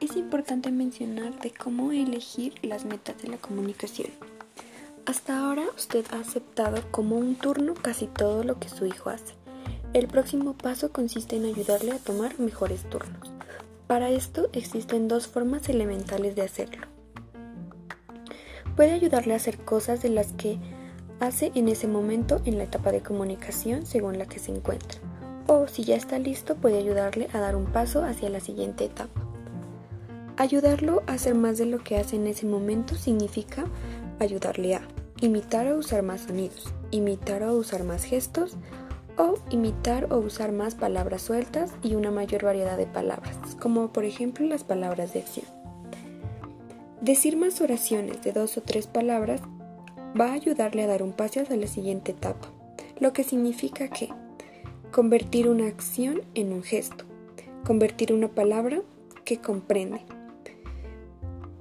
Es importante mencionar de cómo elegir las metas de la comunicación. Hasta ahora usted ha aceptado como un turno casi todo lo que su hijo hace. El próximo paso consiste en ayudarle a tomar mejores turnos. Para esto existen dos formas elementales de hacerlo. Puede ayudarle a hacer cosas de las que hace en ese momento en la etapa de comunicación según la que se encuentra. O si ya está listo, puede ayudarle a dar un paso hacia la siguiente etapa. Ayudarlo a hacer más de lo que hace en ese momento significa ayudarle a imitar o usar más sonidos, imitar o usar más gestos, o imitar o usar más palabras sueltas y una mayor variedad de palabras, como por ejemplo las palabras de acción. Decir más oraciones de dos o tres palabras va a ayudarle a dar un paso hacia la siguiente etapa, lo que significa que convertir una acción en un gesto, convertir una palabra que comprende,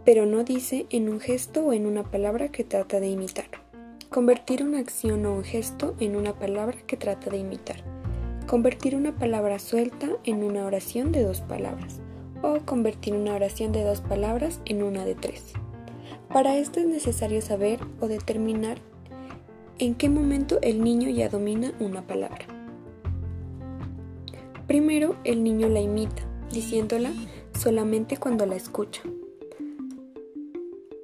pero no dice en un gesto o en una palabra que trata de imitar. Convertir una acción o un gesto en una palabra que trata de imitar. Convertir una palabra suelta en una oración de dos palabras. O convertir una oración de dos palabras en una de tres. Para esto es necesario saber o determinar en qué momento el niño ya domina una palabra. Primero, el niño la imita, diciéndola solamente cuando la escucha.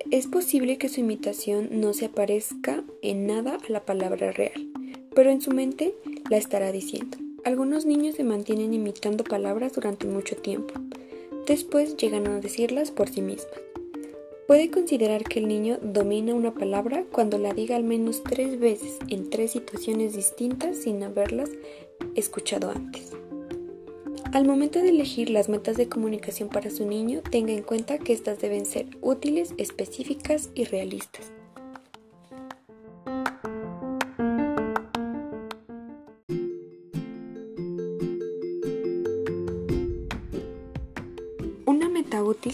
Es posible que su imitación no se aparezca en nada a la palabra real, pero en su mente la estará diciendo. Algunos niños se mantienen imitando palabras durante mucho tiempo. Después llegan a decirlas por sí mismas. Puede considerar que el niño domina una palabra cuando la diga al menos tres veces en tres situaciones distintas sin haberlas escuchado antes. Al momento de elegir las metas de comunicación para su niño, tenga en cuenta que estas deben ser útiles, específicas y realistas.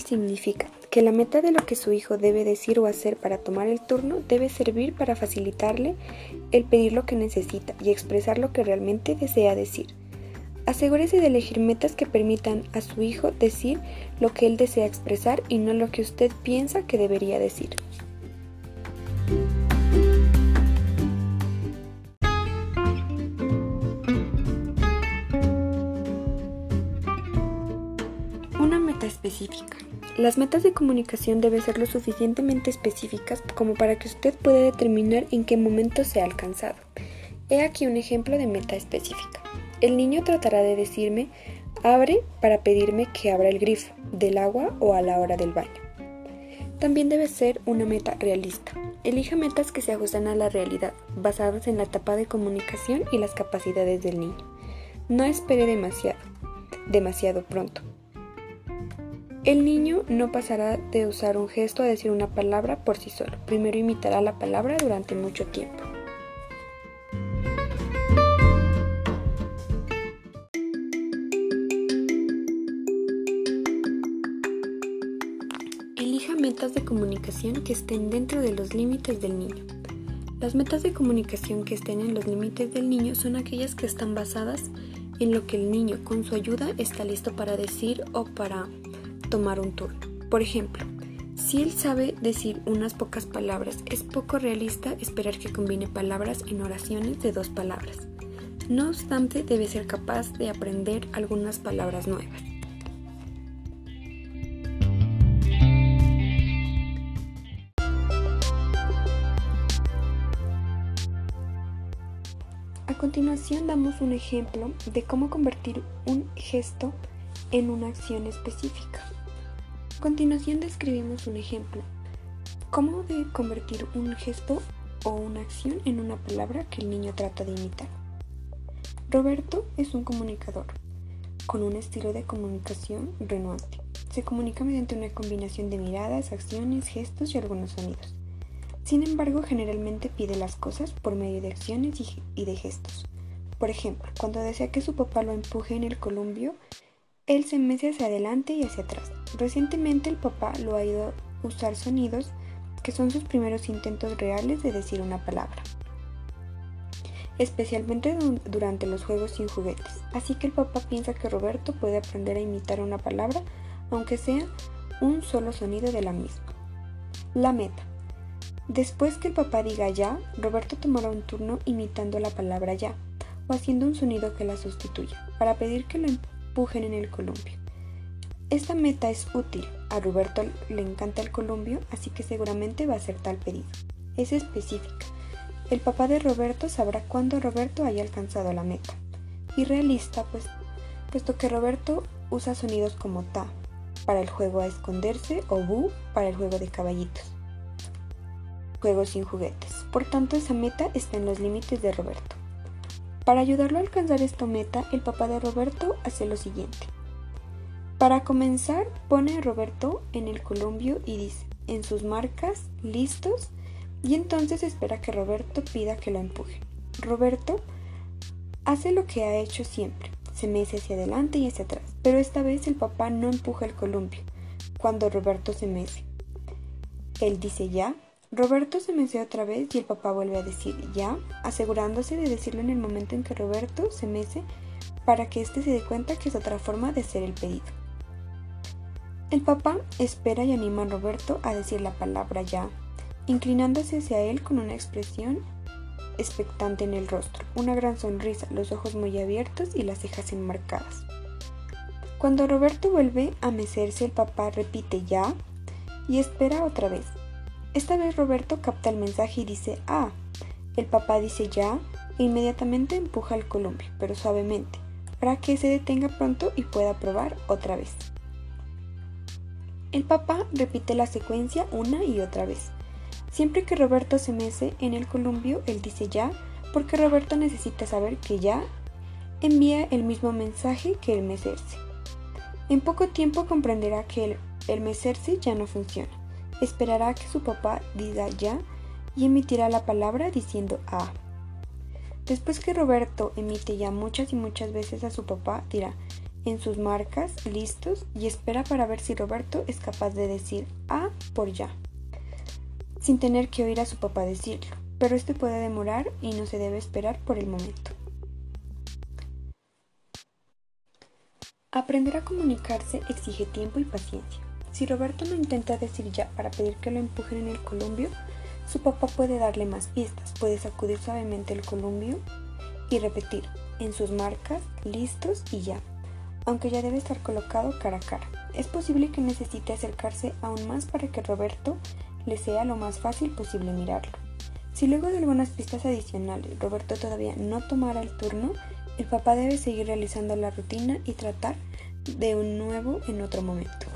Significa que la meta de lo que su hijo debe decir o hacer para tomar el turno debe servir para facilitarle el pedir lo que necesita y expresar lo que realmente desea decir Asegúrese de elegir metas que permitan a su hijo decir lo que él desea expresar y no lo que usted piensa que debería decir. Una meta específica. Las metas de comunicación deben ser lo suficientemente específicas como para que usted pueda determinar en qué momento se ha alcanzado. He aquí un ejemplo de meta específica. El niño tratará de decirme, abre para pedirme que abra el grifo del agua o a la hora del baño. También debe ser una meta realista. Elija metas que se ajusten a la realidad, basadas en la etapa de comunicación y las capacidades del niño. No espere demasiado, demasiado pronto. El niño no pasará de usar un gesto a decir una palabra por sí solo. Primero imitará la palabra durante mucho tiempo. metas de comunicación que estén dentro de los límites del niño. Las metas de comunicación que estén en los límites del niño son aquellas que están basadas en lo que el niño con su ayuda está listo para decir o para tomar un turno. Por ejemplo, si él sabe decir unas pocas palabras, es poco realista esperar que combine palabras en oraciones de dos palabras. No obstante, debe ser capaz de aprender algunas palabras nuevas. A continuación damos un ejemplo de cómo convertir un gesto en una acción específica. Continuación describimos un ejemplo. ¿Cómo de convertir un gesto o una acción en una palabra que el niño trata de imitar? Roberto es un comunicador con un estilo de comunicación renuante. Se comunica mediante una combinación de miradas, acciones, gestos y algunos sonidos. Sin embargo, generalmente pide las cosas por medio de acciones y de gestos. Por ejemplo, cuando desea que su papá lo empuje en el columpio, él se mece hacia adelante y hacia atrás. Recientemente el papá lo ha ido a usar sonidos que son sus primeros intentos reales de decir una palabra. especialmente durante los juegos sin juguetes. Así que el papá piensa que Roberto puede aprender a imitar una palabra, aunque sea un solo sonido de la misma. La meta. Después que el papá diga ya, Roberto tomará un turno imitando la palabra ya o haciendo un sonido que la sustituya, para pedir que lo empujen en el columpio. Esta meta es útil. A Roberto le encanta el columpio, así que seguramente va a ser tal pedido. Es específica. El papá de Roberto sabrá cuándo Roberto haya alcanzado la meta. Y realista, pues, puesto que Roberto usa sonidos como ta para el juego a esconderse o bu para el juego de caballitos. Juegos sin juguetes. Por tanto, esa meta está en los límites de Roberto. Para ayudarlo a alcanzar esta meta, el papá de Roberto hace lo siguiente. Para comenzar, pone a Roberto en el columpio y dice, en sus marcas, listos, y entonces espera que Roberto pida que lo empuje. Roberto hace lo que ha hecho siempre, se mece hacia adelante y hacia atrás, pero esta vez el papá no empuja el columpio cuando Roberto se mece. Él dice ya, Roberto se mece otra vez y el papá vuelve a decir ya, asegurándose de decirlo en el momento en que Roberto se mece para que éste se dé cuenta que es otra forma de hacer el pedido. El papá espera y anima a Roberto a decir la palabra ya, inclinándose hacia él con una expresión expectante en el rostro, una gran sonrisa, los ojos muy abiertos y las cejas enmarcadas. Cuando Roberto vuelve a mecerse, el papá repite ya y espera otra vez. Esta vez Roberto capta el mensaje y dice ah. El papá dice ya e inmediatamente empuja el columpio, pero suavemente, para que se detenga pronto y pueda probar otra vez. El papá repite la secuencia una y otra vez. Siempre que Roberto se mece en el columpio, él dice ya, porque Roberto necesita saber que ya envía el mismo mensaje que el mecerse. En poco tiempo comprenderá que el, el mecerse ya no funciona. Esperará que su papá diga ya y emitirá la palabra diciendo a. Después que Roberto emite ya muchas y muchas veces a su papá, dirá en sus marcas, listos, y espera para ver si Roberto es capaz de decir a por ya sin tener que oír a su papá decirlo, pero este puede demorar y no se debe esperar por el momento. Aprender a comunicarse exige tiempo y paciencia. Si Roberto no intenta decir ya para pedir que lo empujen en el columbio, su papá puede darle más pistas, puede sacudir suavemente el columbio y repetir en sus marcas, listos y ya, aunque ya debe estar colocado cara a cara. Es posible que necesite acercarse aún más para que Roberto le sea lo más fácil posible mirarlo. Si luego de algunas pistas adicionales Roberto todavía no tomara el turno, el papá debe seguir realizando la rutina y tratar de un nuevo en otro momento.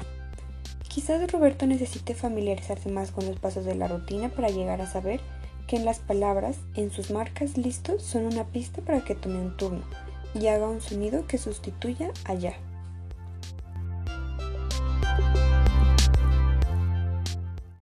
Quizás Roberto necesite familiarizarse más con los pasos de la rutina para llegar a saber que en las palabras, en sus marcas listos, son una pista para que tome un turno y haga un sonido que sustituya allá.